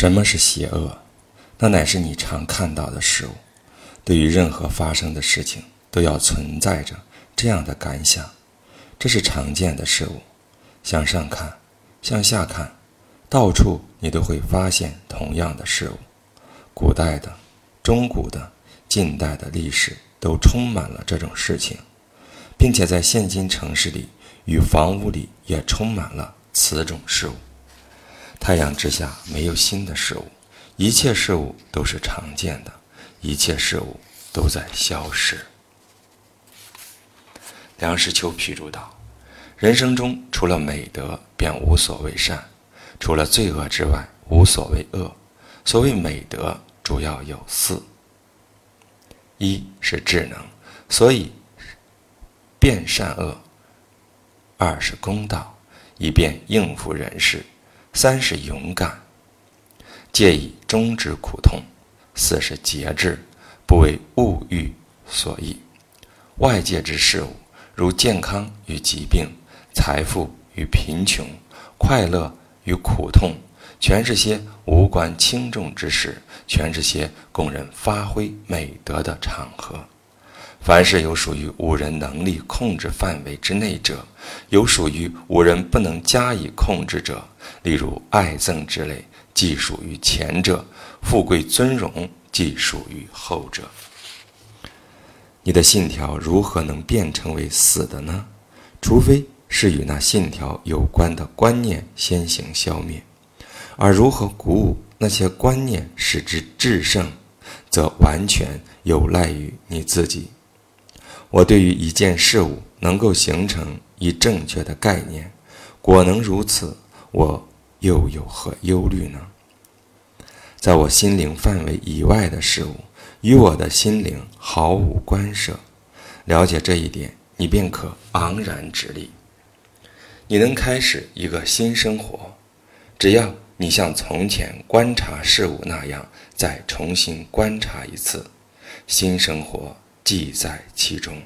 什么是邪恶？那乃是你常看到的事物。对于任何发生的事情，都要存在着这样的感想，这是常见的事物。向上看，向下看，到处你都会发现同样的事物。古代的、中古的、近代的历史都充满了这种事情，并且在现今城市里与房屋里也充满了此种事物。太阳之下没有新的事物，一切事物都是常见的，一切事物都在消失。梁实秋批注道：“人生中除了美德，便无所谓善；除了罪恶之外，无所谓恶。所谓美德，主要有四：一是智能，所以辨善恶；二是公道，以便应付人事。”三是勇敢，借以终止苦痛；四是节制，不为物欲所役。外界之事物，如健康与疾病、财富与贫穷、快乐与苦痛，全是些无关轻重之事，全是些供人发挥美德的场合。凡是有属于五人能力控制范围之内者，有属于五人不能加以控制者，例如爱憎之类，即属于前者；富贵尊荣，即属于后者。你的信条如何能变成为死的呢？除非是与那信条有关的观念先行消灭，而如何鼓舞那些观念使之制胜，则完全有赖于你自己。我对于一件事物能够形成一正确的概念，果能如此，我又有何忧虑呢？在我心灵范围以外的事物，与我的心灵毫无关涉。了解这一点，你便可昂然直立。你能开始一个新生活，只要你像从前观察事物那样，再重新观察一次，新生活。记在其中。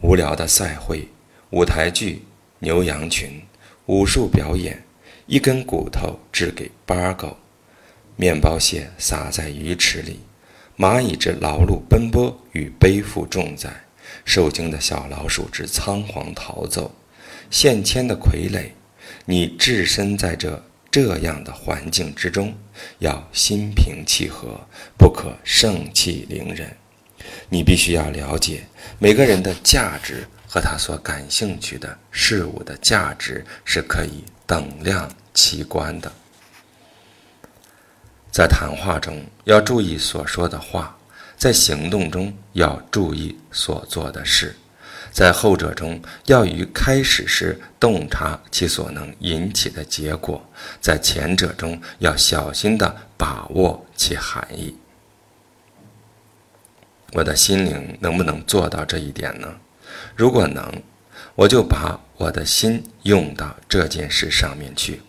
无聊的赛会、舞台剧、牛羊群、武术表演，一根骨头掷给八狗，面包屑撒在鱼池里，蚂蚁之劳碌奔波与背负重载，受惊的小老鼠之仓皇逃走，现迁的傀儡，你置身在这。这样的环境之中，要心平气和，不可盛气凌人。你必须要了解每个人的价值和他所感兴趣的事物的价值是可以等量齐观的。在谈话中要注意所说的话，在行动中要注意所做的事。在后者中，要于开始时洞察其所能引起的结果；在前者中，要小心地把握其含义。我的心灵能不能做到这一点呢？如果能，我就把我的心用到这件事上面去。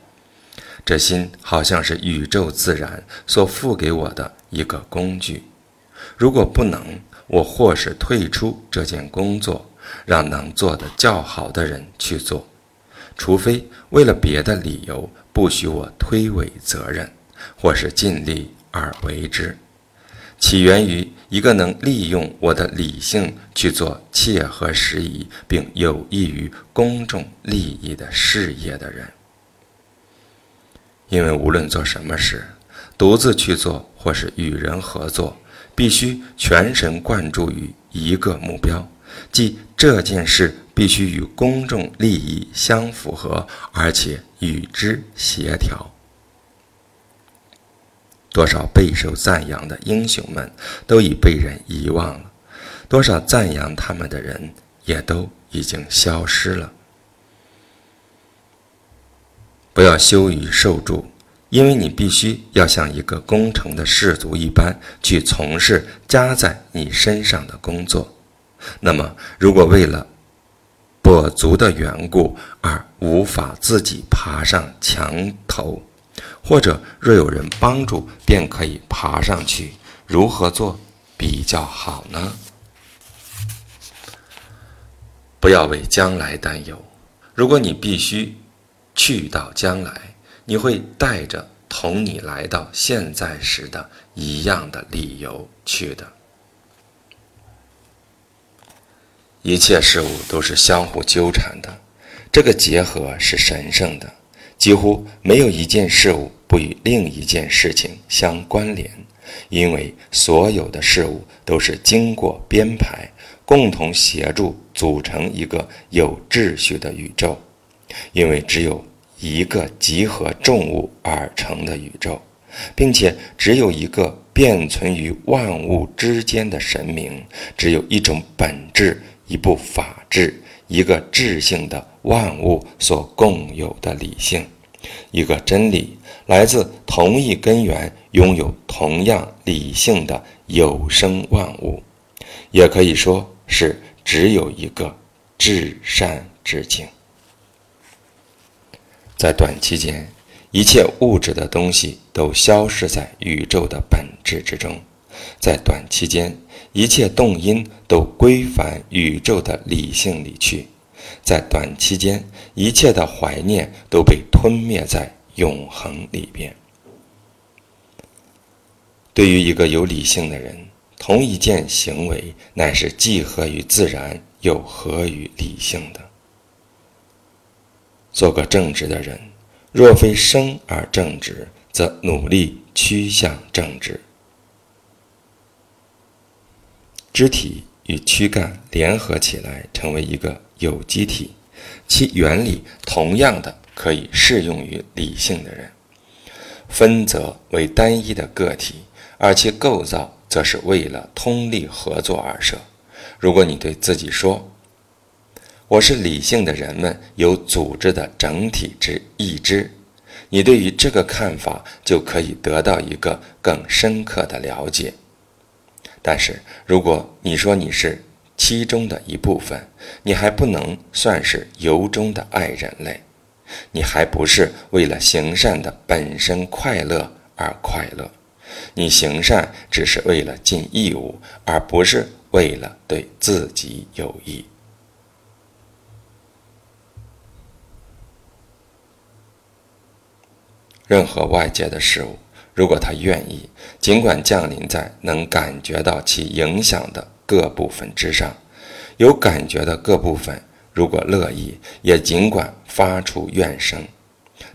这心好像是宇宙自然所赋给我的一个工具。如果不能，我或是退出这件工作。让能做的较好的人去做，除非为了别的理由不许我推诿责任，或是尽力而为之，起源于一个能利用我的理性去做切合时宜并有益于公众利益的事业的人。因为无论做什么事，独自去做或是与人合作，必须全神贯注于一个目标。即这件事必须与公众利益相符合，而且与之协调。多少备受赞扬的英雄们都已被人遗忘了，多少赞扬他们的人也都已经消失了。不要羞于受助，因为你必须要像一个工程的士卒一般去从事加在你身上的工作。那么，如果为了跛足的缘故而无法自己爬上墙头，或者若有人帮助便可以爬上去，如何做比较好呢？不要为将来担忧。如果你必须去到将来，你会带着同你来到现在时的一样的理由去的。一切事物都是相互纠缠的，这个结合是神圣的，几乎没有一件事物不与另一件事情相关联，因为所有的事物都是经过编排，共同协助组成一个有秩序的宇宙，因为只有一个集合众物而成的宇宙，并且只有一个变存于万物之间的神明，只有一种本质。一部法治，一个智性的万物所共有的理性，一个真理来自同一根源，拥有同样理性的有生万物，也可以说是只有一个至善至境。在短期间，一切物质的东西都消失在宇宙的本质之中，在短期间。一切动因都归返宇宙的理性里去，在短期间，一切的怀念都被吞灭在永恒里边。对于一个有理性的人，同一件行为乃是既合于自然又合于理性的。做个正直的人，若非生而正直，则努力趋向正直。肢体与躯干联合起来成为一个有机体，其原理同样的可以适用于理性的人。分则为单一的个体，而其构造则是为了通力合作而设。如果你对自己说：“我是理性的人们有组织的整体之意志”，你对于这个看法就可以得到一个更深刻的了解。但是，如果你说你是其中的一部分，你还不能算是由衷的爱人类，你还不是为了行善的本身快乐而快乐，你行善只是为了尽义务，而不是为了对自己有益。任何外界的事物。如果他愿意，尽管降临在能感觉到其影响的各部分之上，有感觉的各部分，如果乐意，也尽管发出怨声。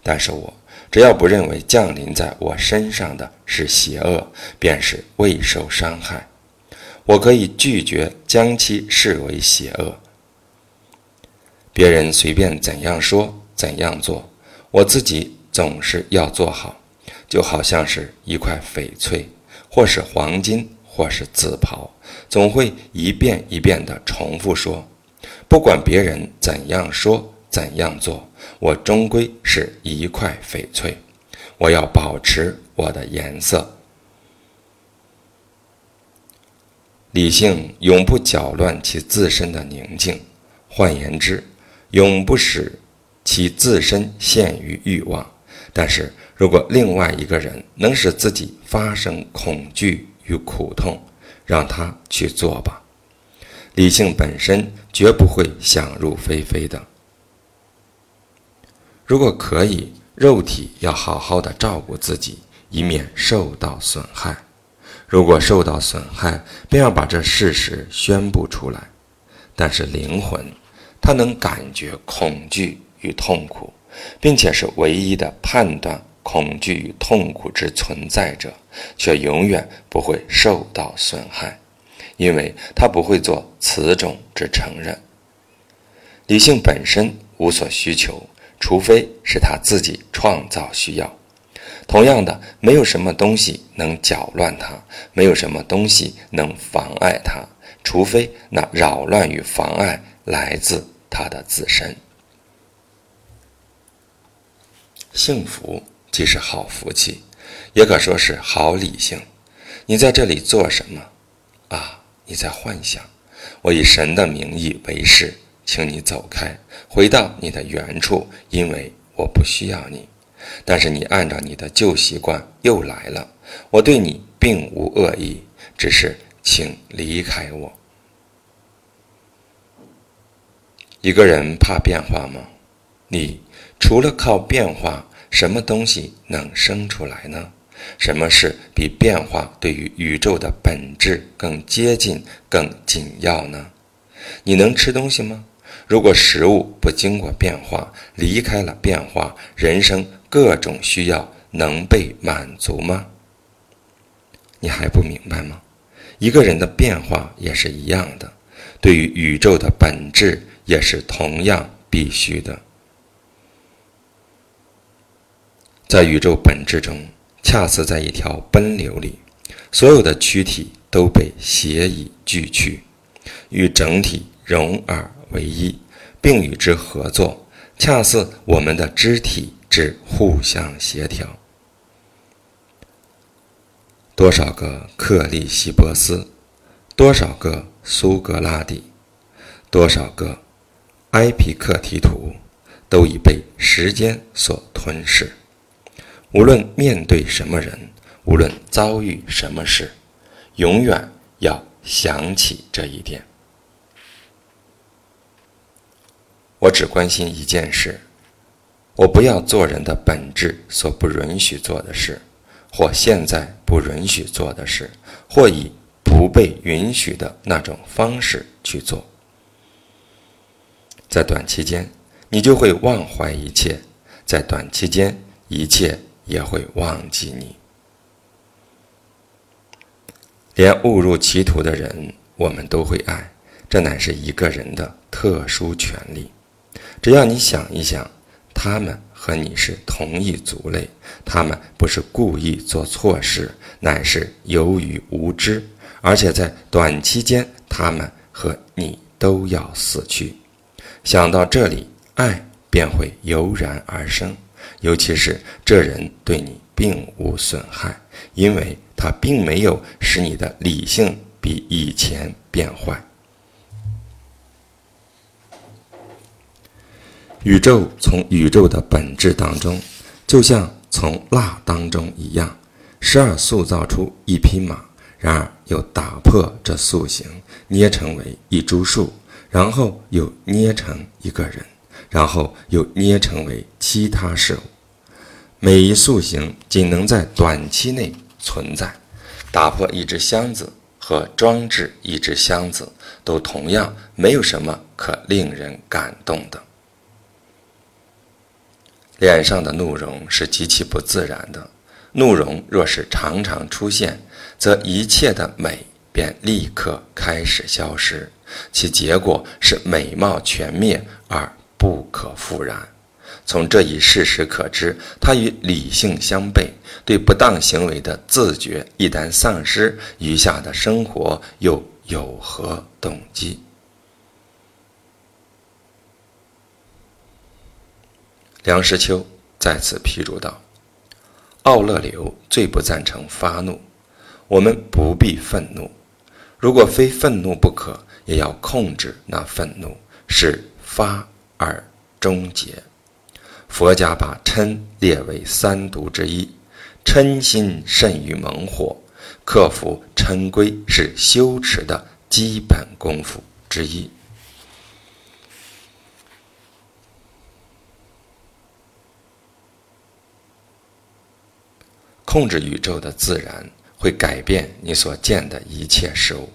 但是我只要不认为降临在我身上的是邪恶，便是未受伤害。我可以拒绝将其视为邪恶。别人随便怎样说怎样做，我自己总是要做好。就好像是一块翡翠，或是黄金，或是紫袍，总会一遍一遍地重复说：“不管别人怎样说、怎样做，我终归是一块翡翠。我要保持我的颜色。”理性永不搅乱其自身的宁静，换言之，永不使其自身陷于欲望。但是。如果另外一个人能使自己发生恐惧与苦痛，让他去做吧。理性本身绝不会想入非非的。如果可以，肉体要好好的照顾自己，以免受到损害。如果受到损害，便要把这事实宣布出来。但是灵魂，它能感觉恐惧与痛苦，并且是唯一的判断。恐惧与痛苦之存在者，却永远不会受到损害，因为他不会做此种之承认。理性本身无所需求，除非是他自己创造需要。同样的，没有什么东西能搅乱它，没有什么东西能妨碍它，除非那扰乱与妨碍来自他的自身。幸福。既是好福气，也可说是好理性。你在这里做什么？啊，你在幻想。我以神的名义为誓，请你走开，回到你的原处，因为我不需要你。但是你按照你的旧习惯又来了。我对你并无恶意，只是请离开我。一个人怕变化吗？你除了靠变化。什么东西能生出来呢？什么事比变化对于宇宙的本质更接近、更紧要呢？你能吃东西吗？如果食物不经过变化，离开了变化，人生各种需要能被满足吗？你还不明白吗？一个人的变化也是一样的，对于宇宙的本质也是同样必须的。在宇宙本质中，恰似在一条奔流里，所有的躯体都被协以俱去，与整体融而为一，并与之合作，恰似我们的肢体之互相协调。多少个克利希波斯，多少个苏格拉底，多少个埃皮克提图，都已被时间所吞噬。无论面对什么人，无论遭遇什么事，永远要想起这一点。我只关心一件事：我不要做人的本质所不允许做的事。或现在不允许做的事，或以不被允许的那种方式去做，在短期间，你就会忘怀一切；在短期间，一切也会忘记你。连误入歧途的人，我们都会爱，这乃是一个人的特殊权利。只要你想一想，他们。和你是同一族类，他们不是故意做错事，乃是由于无知，而且在短期间，他们和你都要死去。想到这里，爱便会油然而生，尤其是这人对你并无损害，因为他并没有使你的理性比以前变坏。宇宙从宇宙的本质当中，就像从蜡当中一样，时而塑造出一匹马，然而又打破这塑形，捏成为一株树，然后又捏成一个人，然后又捏成为其他事物。每一塑形仅能在短期内存在，打破一只箱子和装置一只箱子，都同样没有什么可令人感动的。脸上的怒容是极其不自然的，怒容若是常常出现，则一切的美便立刻开始消失，其结果是美貌全灭而不可复燃。从这一事实可知，它与理性相悖，对不当行为的自觉一旦丧失，余下的生活又有何动机？梁实秋在此批注道：“奥勒留最不赞成发怒，我们不必愤怒，如果非愤怒不可，也要控制那愤怒，使发而终结。佛家把嗔列为三毒之一，嗔心甚于猛火，克服嗔归是修持的基本功夫之一。”控制宇宙的自然会改变你所见的一切事物，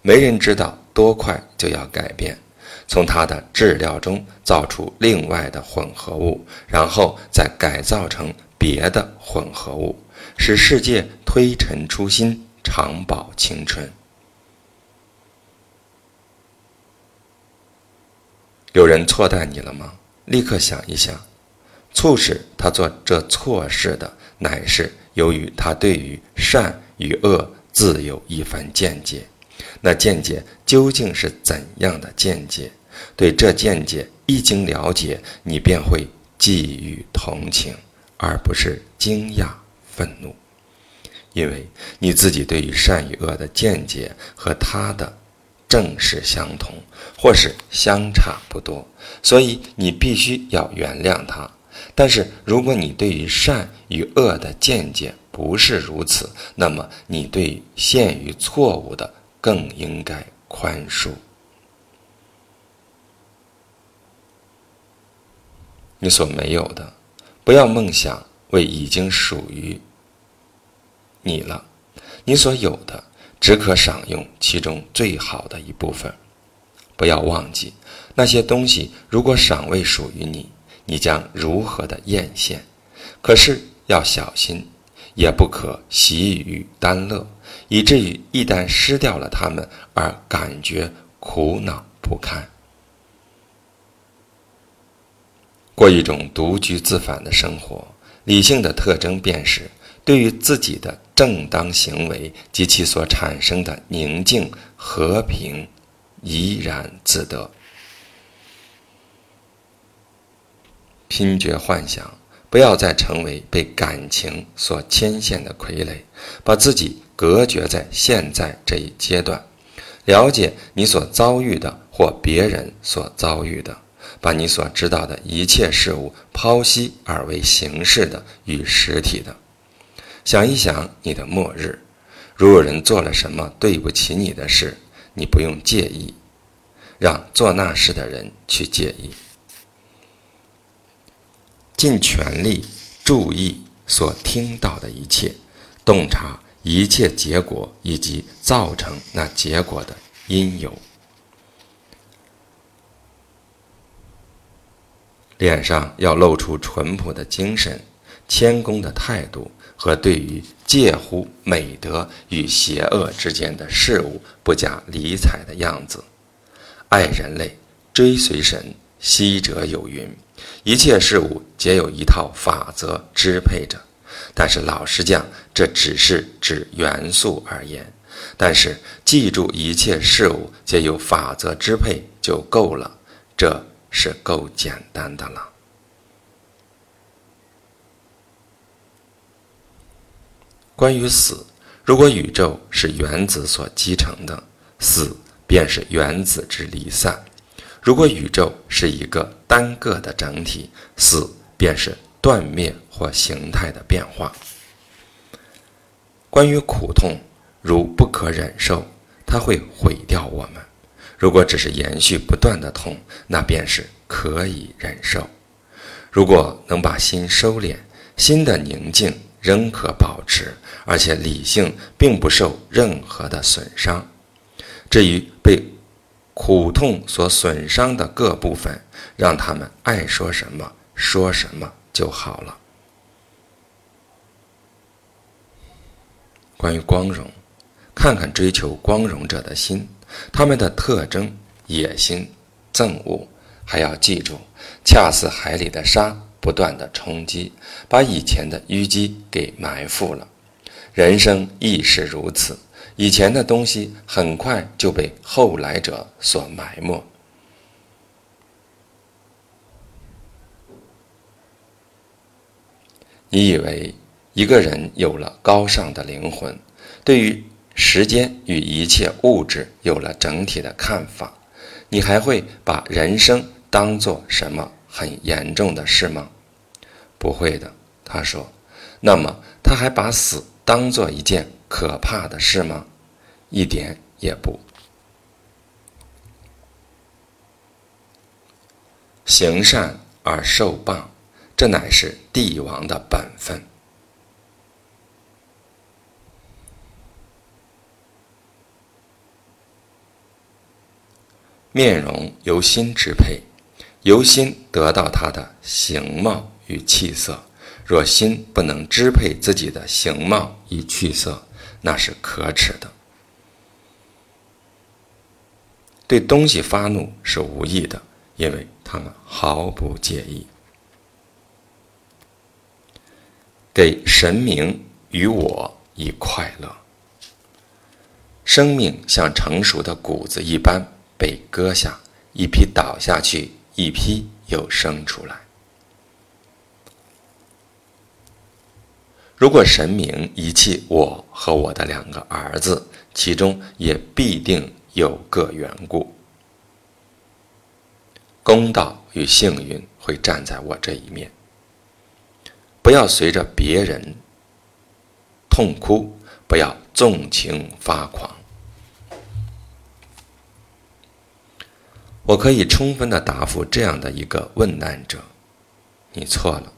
没人知道多快就要改变。从它的质料中造出另外的混合物，然后再改造成别的混合物，使世界推陈出新，长保青春。有人错待你了吗？立刻想一想，促使他做这错事的乃是。由于他对于善与恶自有一番见解，那见解究竟是怎样的见解？对这见解一经了解，你便会寄予同情，而不是惊讶愤怒，因为你自己对于善与恶的见解和他的正是相同，或是相差不多，所以你必须要原谅他。但是，如果你对于善与恶的见解不是如此，那么你对陷于错误的更应该宽恕。你所没有的，不要梦想为已经属于你了，你所有的只可享用其中最好的一部分。不要忘记那些东西，如果尚未属于你，你将如何的艳羡？可是要小心，也不可习于单乐，以至于一旦失掉了它们而感觉苦恼不堪。过一种独居自反的生活，理性的特征便是对于自己的正当行为及其所产生的宁静和平，怡然自得。拼觉幻想，不要再成为被感情所牵线的傀儡，把自己隔绝在现在这一阶段，了解你所遭遇的或别人所遭遇的。把你所知道的一切事物剖析而为形式的与实体的，想一想你的末日，如有人做了什么对不起你的事，你不用介意，让做那事的人去介意，尽全力注意所听到的一切，洞察一切结果以及造成那结果的因由。脸上要露出淳朴的精神、谦恭的态度和对于介乎美德与邪恶之间的事物不假理睬的样子。爱人类，追随神。昔者有云：一切事物皆有一套法则支配着。但是老实讲，这只是指元素而言。但是记住，一切事物皆有法则支配就够了。这。是够简单的了。关于死，如果宇宙是原子所集成的，死便是原子之离散；如果宇宙是一个单个的整体，死便是断灭或形态的变化。关于苦痛，如不可忍受，它会毁掉我们。如果只是延续不断的痛，那便是可以忍受。如果能把心收敛，心的宁静仍可保持，而且理性并不受任何的损伤。至于被苦痛所损伤的各部分，让他们爱说什么说什么就好了。关于光荣，看看追求光荣者的心。他们的特征：野心、憎恶，还要记住，恰似海里的沙不断的冲击，把以前的淤积给埋伏了。人生亦是如此，以前的东西很快就被后来者所埋没。你以为一个人有了高尚的灵魂，对于？时间与一切物质有了整体的看法，你还会把人生当做什么很严重的事吗？不会的，他说。那么他还把死当做一件可怕的事吗？一点也不。行善而受报，这乃是帝王的本分。面容由心支配，由心得到他的形貌与气色。若心不能支配自己的形貌与气色，那是可耻的。对东西发怒是无益的，因为他们毫不介意。给神明与我以快乐。生命像成熟的谷子一般。被割下，一批倒下去，一批又生出来。如果神明遗弃我和我的两个儿子，其中也必定有个缘故。公道与幸运会站在我这一面。不要随着别人痛哭，不要纵情发狂。我可以充分的答复这样的一个问难者：你错了，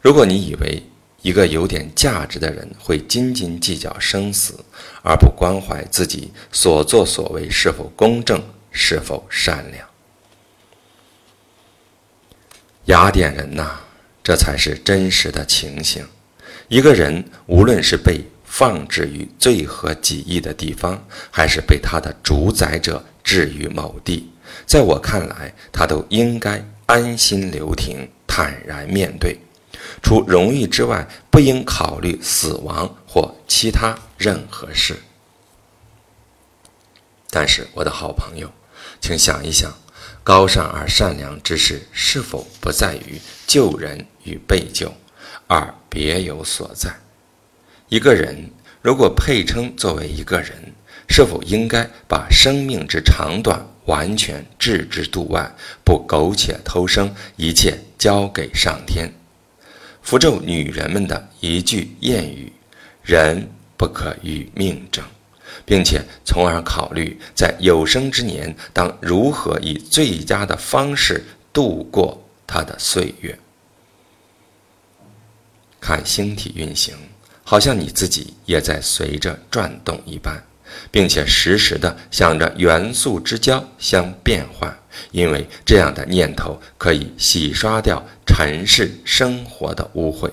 如果你以为一个有点价值的人会斤斤计较生死，而不关怀自己所作所为是否公正、是否善良，雅典人呐，这才是真实的情形。一个人无论是被放置于最合己意的地方，还是被他的主宰者置于某地，在我看来，他都应该安心留停，坦然面对。除荣誉之外，不应考虑死亡或其他任何事。但是，我的好朋友，请想一想，高尚而善良之事是否不在于救人与被救，而别有所在？一个人如果配称作为一个人，是否应该把生命之长短完全置之度外，不苟且偷生，一切交给上天？符咒女人们的一句谚语：“人不可与命争”，并且从而考虑在有生之年当如何以最佳的方式度过他的岁月。看星体运行，好像你自己也在随着转动一般，并且时时的想着元素之交相变换。因为这样的念头可以洗刷掉尘世生活的污秽。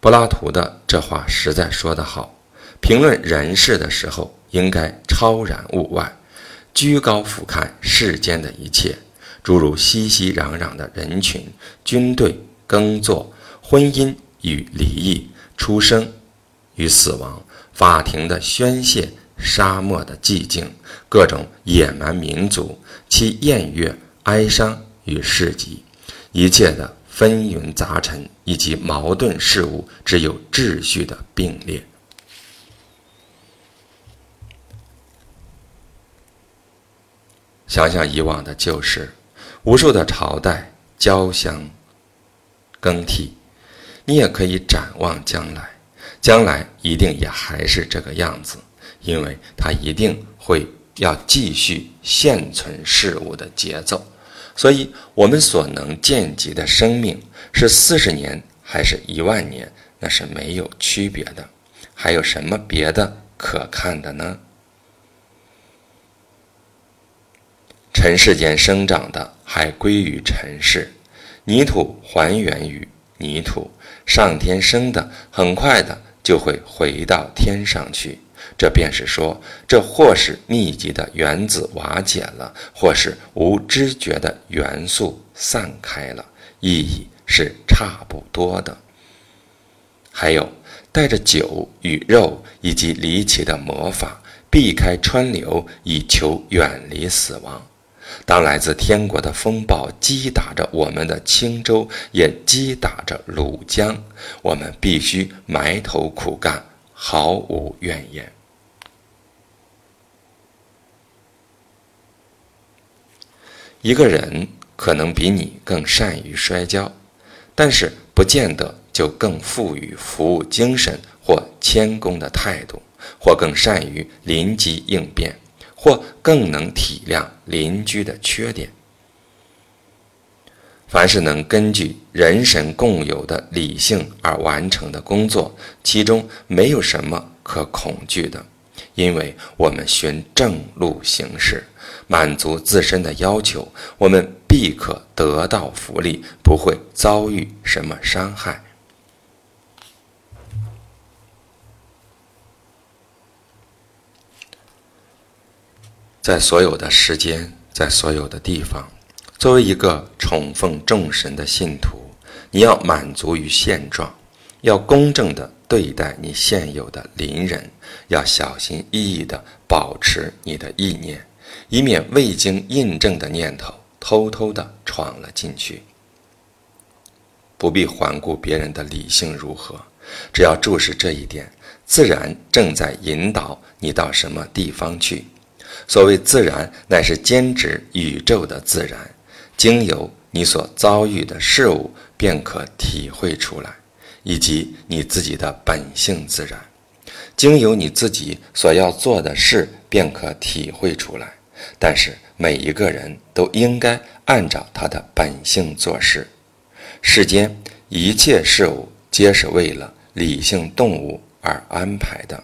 柏拉图的这话实在说得好：评论人事的时候，应该超然物外，居高俯瞰世间的一切，诸如熙熙攘攘的人群、军队、耕作、婚姻与离异、出生与死亡。法庭的宣泄，沙漠的寂静，各种野蛮民族，其宴乐、哀伤与市集，一切的纷纭杂陈以及矛盾事物，只有秩序的并列。想想以往的旧事，无数的朝代交相更替，你也可以展望将来。将来一定也还是这个样子，因为它一定会要继续现存事物的节奏，所以我们所能见及的生命是四十年还是一万年，那是没有区别的。还有什么别的可看的呢？尘世间生长的还归于尘世，泥土还原于泥土，上天生的很快的。就会回到天上去，这便是说，这或是密集的原子瓦解了，或是无知觉的元素散开了，意义是差不多的。还有带着酒与肉以及离奇的魔法，避开川流，以求远离死亡。当来自天国的风暴击打着我们的青州，也击打着鲁江，我们必须埋头苦干，毫无怨言。一个人可能比你更善于摔跤，但是不见得就更富于服务精神或谦恭的态度，或更善于临机应变。或更能体谅邻居的缺点。凡是能根据人神共有的理性而完成的工作，其中没有什么可恐惧的，因为我们循正路行事，满足自身的要求，我们必可得到福利，不会遭遇什么伤害。在所有的时间，在所有的地方，作为一个崇奉众神的信徒，你要满足于现状，要公正地对待你现有的邻人，要小心翼翼地保持你的意念，以免未经印证的念头偷偷地闯了进去。不必环顾别人的理性如何，只要注视这一点，自然正在引导你到什么地方去。所谓自然，乃是兼指宇宙的自然，经由你所遭遇的事物，便可体会出来，以及你自己的本性自然，经由你自己所要做的事，便可体会出来。但是每一个人都应该按照他的本性做事。世间一切事物皆是为了理性动物而安排的，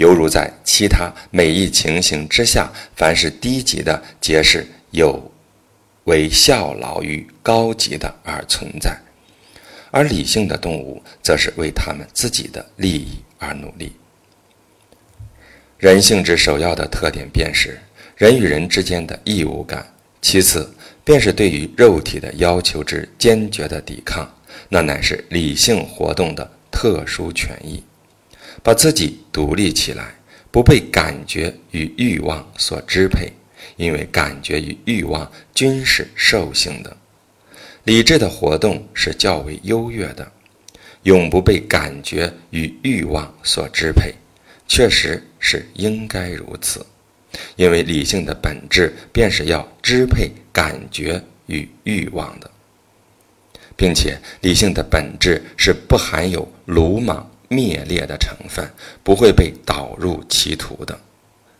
犹如在其他每一情形之下，凡是低级的，皆是有为效劳于高级的而存在；而理性的动物，则是为他们自己的利益而努力。人性之首要的特点，便是人与人之间的义务感；其次，便是对于肉体的要求之坚决的抵抗。那乃是理性活动的特殊权益，把自己独立起来，不被感觉与欲望所支配，因为感觉与欲望均是兽性的。理智的活动是较为优越的，永不被感觉与欲望所支配。确实是应该如此，因为理性的本质便是要支配感觉与欲望的，并且理性的本质是不含有鲁莽灭裂的成分，不会被导入歧途的。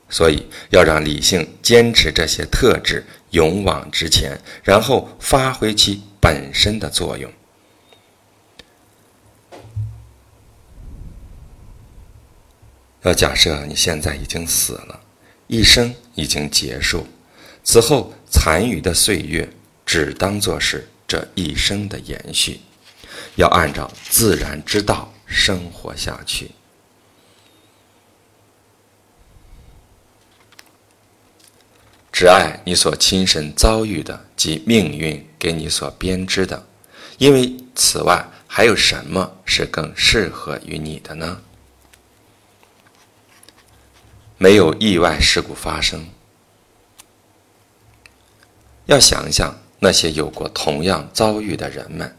所以要让理性坚持这些特质，勇往直前，然后发挥其本身的作用。要假设你现在已经死了，一生已经结束，此后残余的岁月只当作是这一生的延续，要按照自然之道生活下去。只爱你所亲身遭遇的及命运给你所编织的，因为此外还有什么是更适合于你的呢？没有意外事故发生，要想想那些有过同样遭遇的人们，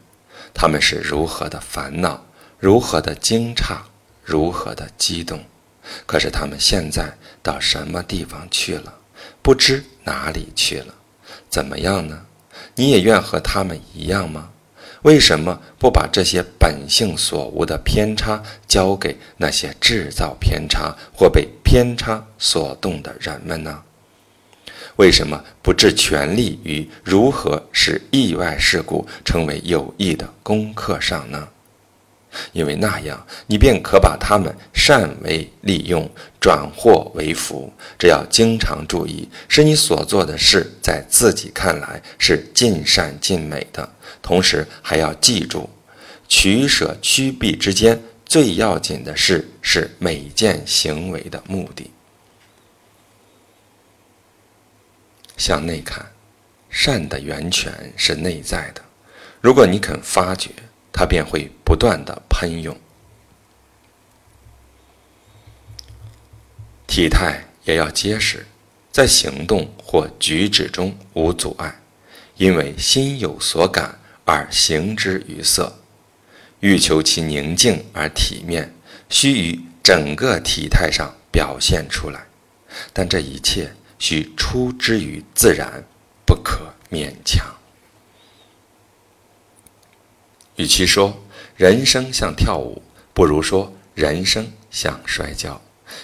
他们是如何的烦恼，如何的惊诧，如何的激动。可是他们现在到什么地方去了？不知哪里去了？怎么样呢？你也愿和他们一样吗？为什么不把这些本性所无的偏差交给那些制造偏差或被偏差所动的人们呢？为什么不置全力于如何使意外事故成为有益的功课上呢？因为那样，你便可把他们善为利用，转祸为福。只要经常注意，使你所做的事在自己看来是尽善尽美的，同时还要记住，取舍趋避之间，最要紧的事是每件行为的目的。向内看，善的源泉是内在的。如果你肯发掘。它便会不断的喷涌，体态也要结实，在行动或举止中无阻碍，因为心有所感而行之于色，欲求其宁静而体面，须于整个体态上表现出来，但这一切需出之于自然，不可勉强。与其说人生像跳舞，不如说人生像摔跤，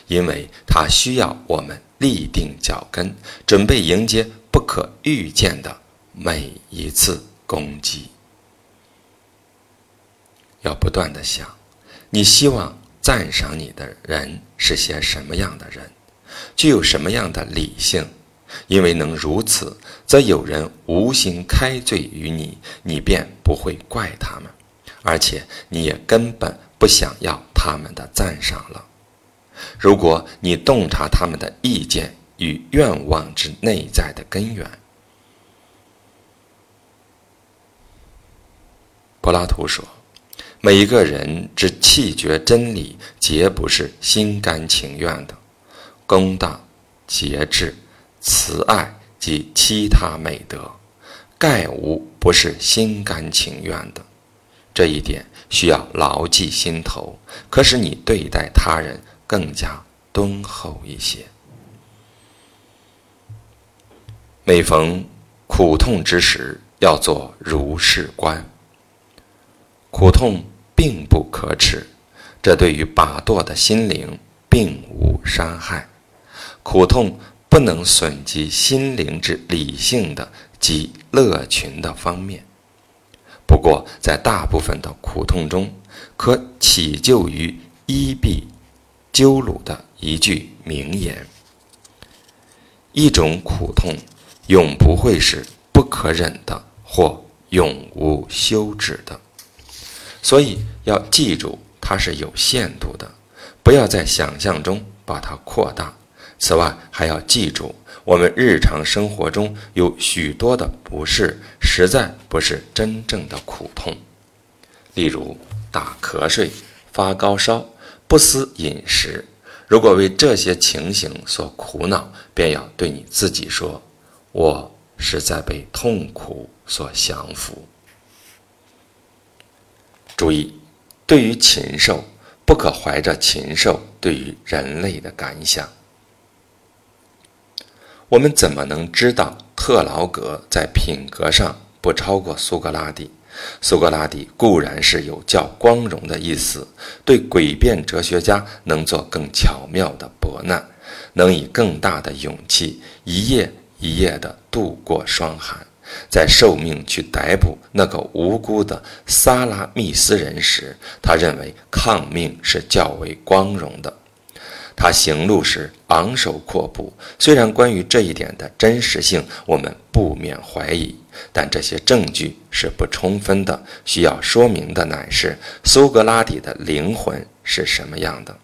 因为它需要我们立定脚跟，准备迎接不可预见的每一次攻击。要不断的想，你希望赞赏你的人是些什么样的人，具有什么样的理性？因为能如此，则有人无心开罪于你，你便不会怪他们，而且你也根本不想要他们的赞赏了。如果你洞察他们的意见与愿望之内在的根源，柏拉图说：“每一个人之气绝真理，皆不是心甘情愿的，公道、节制。”慈爱及其他美德，概无不是心甘情愿的。这一点需要牢记心头，可使你对待他人更加敦厚一些。每逢苦痛之时，要做如是观。苦痛并不可耻，这对于把舵的心灵并无伤害。苦痛。不能损及心灵之理性的及乐群的方面。不过，在大部分的苦痛中，可起就于伊壁鸠鲁的一句名言：“一种苦痛，永不会是不可忍的，或永无休止的。”所以要记住，它是有限度的，不要在想象中把它扩大。此外，还要记住，我们日常生活中有许多的不适，实在不是真正的苦痛。例如，打瞌睡、发高烧、不思饮食。如果为这些情形所苦恼，便要对你自己说：“我是在被痛苦所降服。”注意，对于禽兽，不可怀着禽兽对于人类的感想。我们怎么能知道特劳格在品格上不超过苏格拉底？苏格拉底固然是有较光荣的意思，对诡辩哲学家能做更巧妙的驳难，能以更大的勇气一夜一夜地度过霜寒。在受命去逮捕那个无辜的萨拉密斯人时，他认为抗命是较为光荣的。他行路时昂首阔步，虽然关于这一点的真实性我们不免怀疑，但这些证据是不充分的。需要说明的乃是苏格拉底的灵魂是什么样的，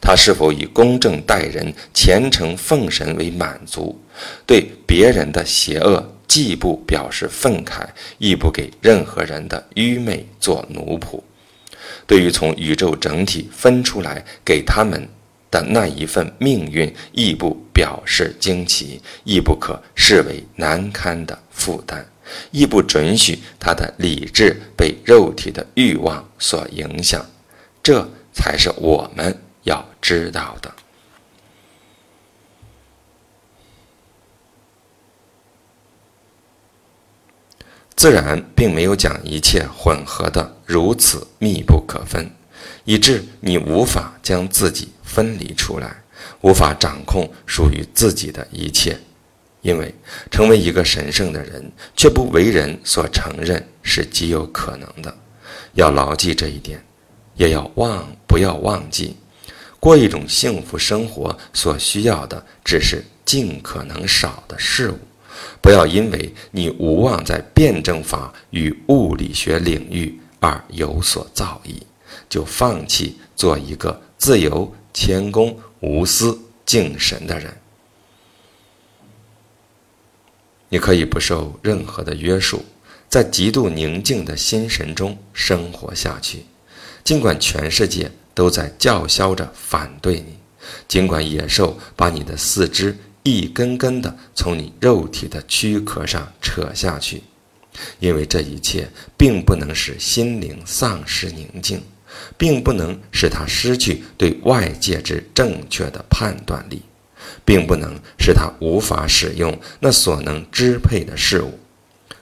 他是否以公正待人、虔诚奉神为满足，对别人的邪恶既不表示愤慨，亦不给任何人的愚昧做奴仆，对于从宇宙整体分出来给他们。的那一份命运，亦不表示惊奇，亦不可视为难堪的负担，亦不准许他的理智被肉体的欲望所影响。这才是我们要知道的。自然并没有将一切混合的如此密不可分，以致你无法将自己。分离出来，无法掌控属于自己的一切，因为成为一个神圣的人却不为人所承认是极有可能的。要牢记这一点，也要忘不要忘记，过一种幸福生活所需要的只是尽可能少的事物。不要因为你无望在辩证法与物理学领域而有所造诣，就放弃做一个自由。谦恭、无私、敬神的人，你可以不受任何的约束，在极度宁静的心神中生活下去。尽管全世界都在叫嚣着反对你，尽管野兽把你的四肢一根根的从你肉体的躯壳上扯下去，因为这一切并不能使心灵丧失宁静。并不能使他失去对外界之正确的判断力，并不能使他无法使用那所能支配的事物。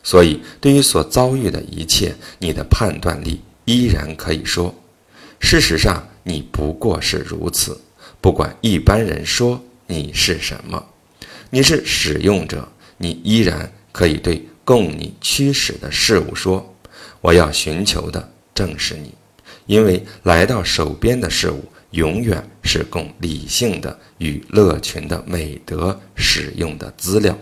所以，对于所遭遇的一切，你的判断力依然可以说：事实上，你不过是如此。不管一般人说你是什么，你是使用者，你依然可以对供你驱使的事物说：“我要寻求的正是你。”因为来到手边的事物，永远是供理性的与乐群的美德使用的资料。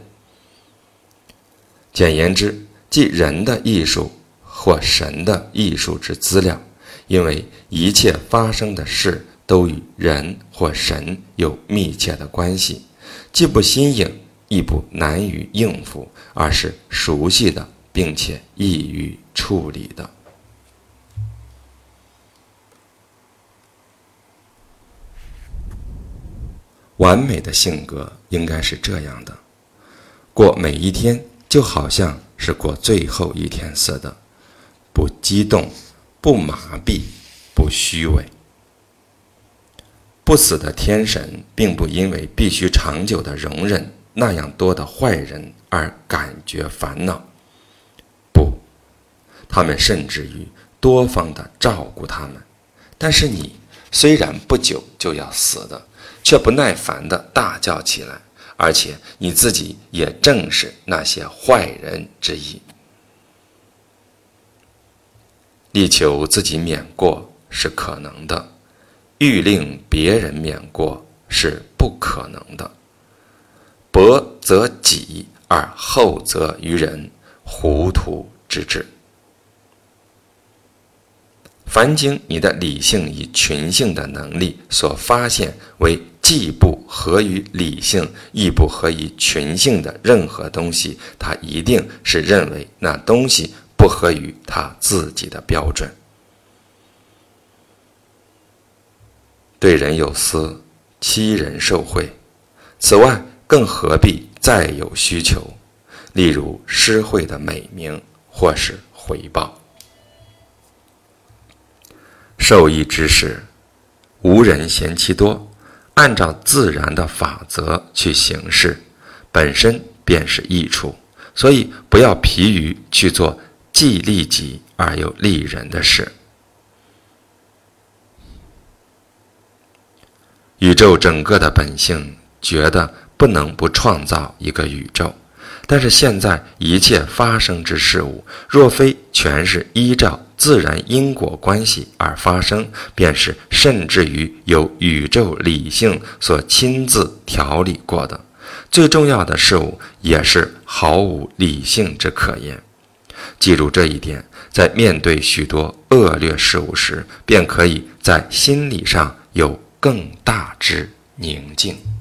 简言之，即人的艺术或神的艺术之资料。因为一切发生的事都与人或神有密切的关系，既不新颖，亦不难于应付，而是熟悉的，并且易于处理的。完美的性格应该是这样的：过每一天就好像是过最后一天似的，不激动，不麻痹，不虚伪。不死的天神并不因为必须长久的容忍那样多的坏人而感觉烦恼，不，他们甚至于多方的照顾他们。但是你虽然不久就要死的。却不耐烦地大叫起来，而且你自己也正是那些坏人之一。力求自己免过是可能的，欲令别人免过是不可能的。薄则己，而后则于人，糊涂之至。凡经你的理性与群性的能力所发现为既不合于理性，亦不合于群性的任何东西，他一定是认为那东西。不合于他自己的标准，对人有私，欺人受贿。此外，更何必再有需求？例如施惠的美名，或是回报。受益之时，无人嫌其多，按照自然的法则去行事，本身便是益处。所以，不要疲于去做。既利己而又利人的事。宇宙整个的本性觉得不能不创造一个宇宙，但是现在一切发生之事物，若非全是依照自然因果关系而发生，便是甚至于由宇宙理性所亲自调理过的。最重要的事物也是毫无理性之可言。记住这一点，在面对许多恶劣事物时，便可以在心理上有更大之宁静。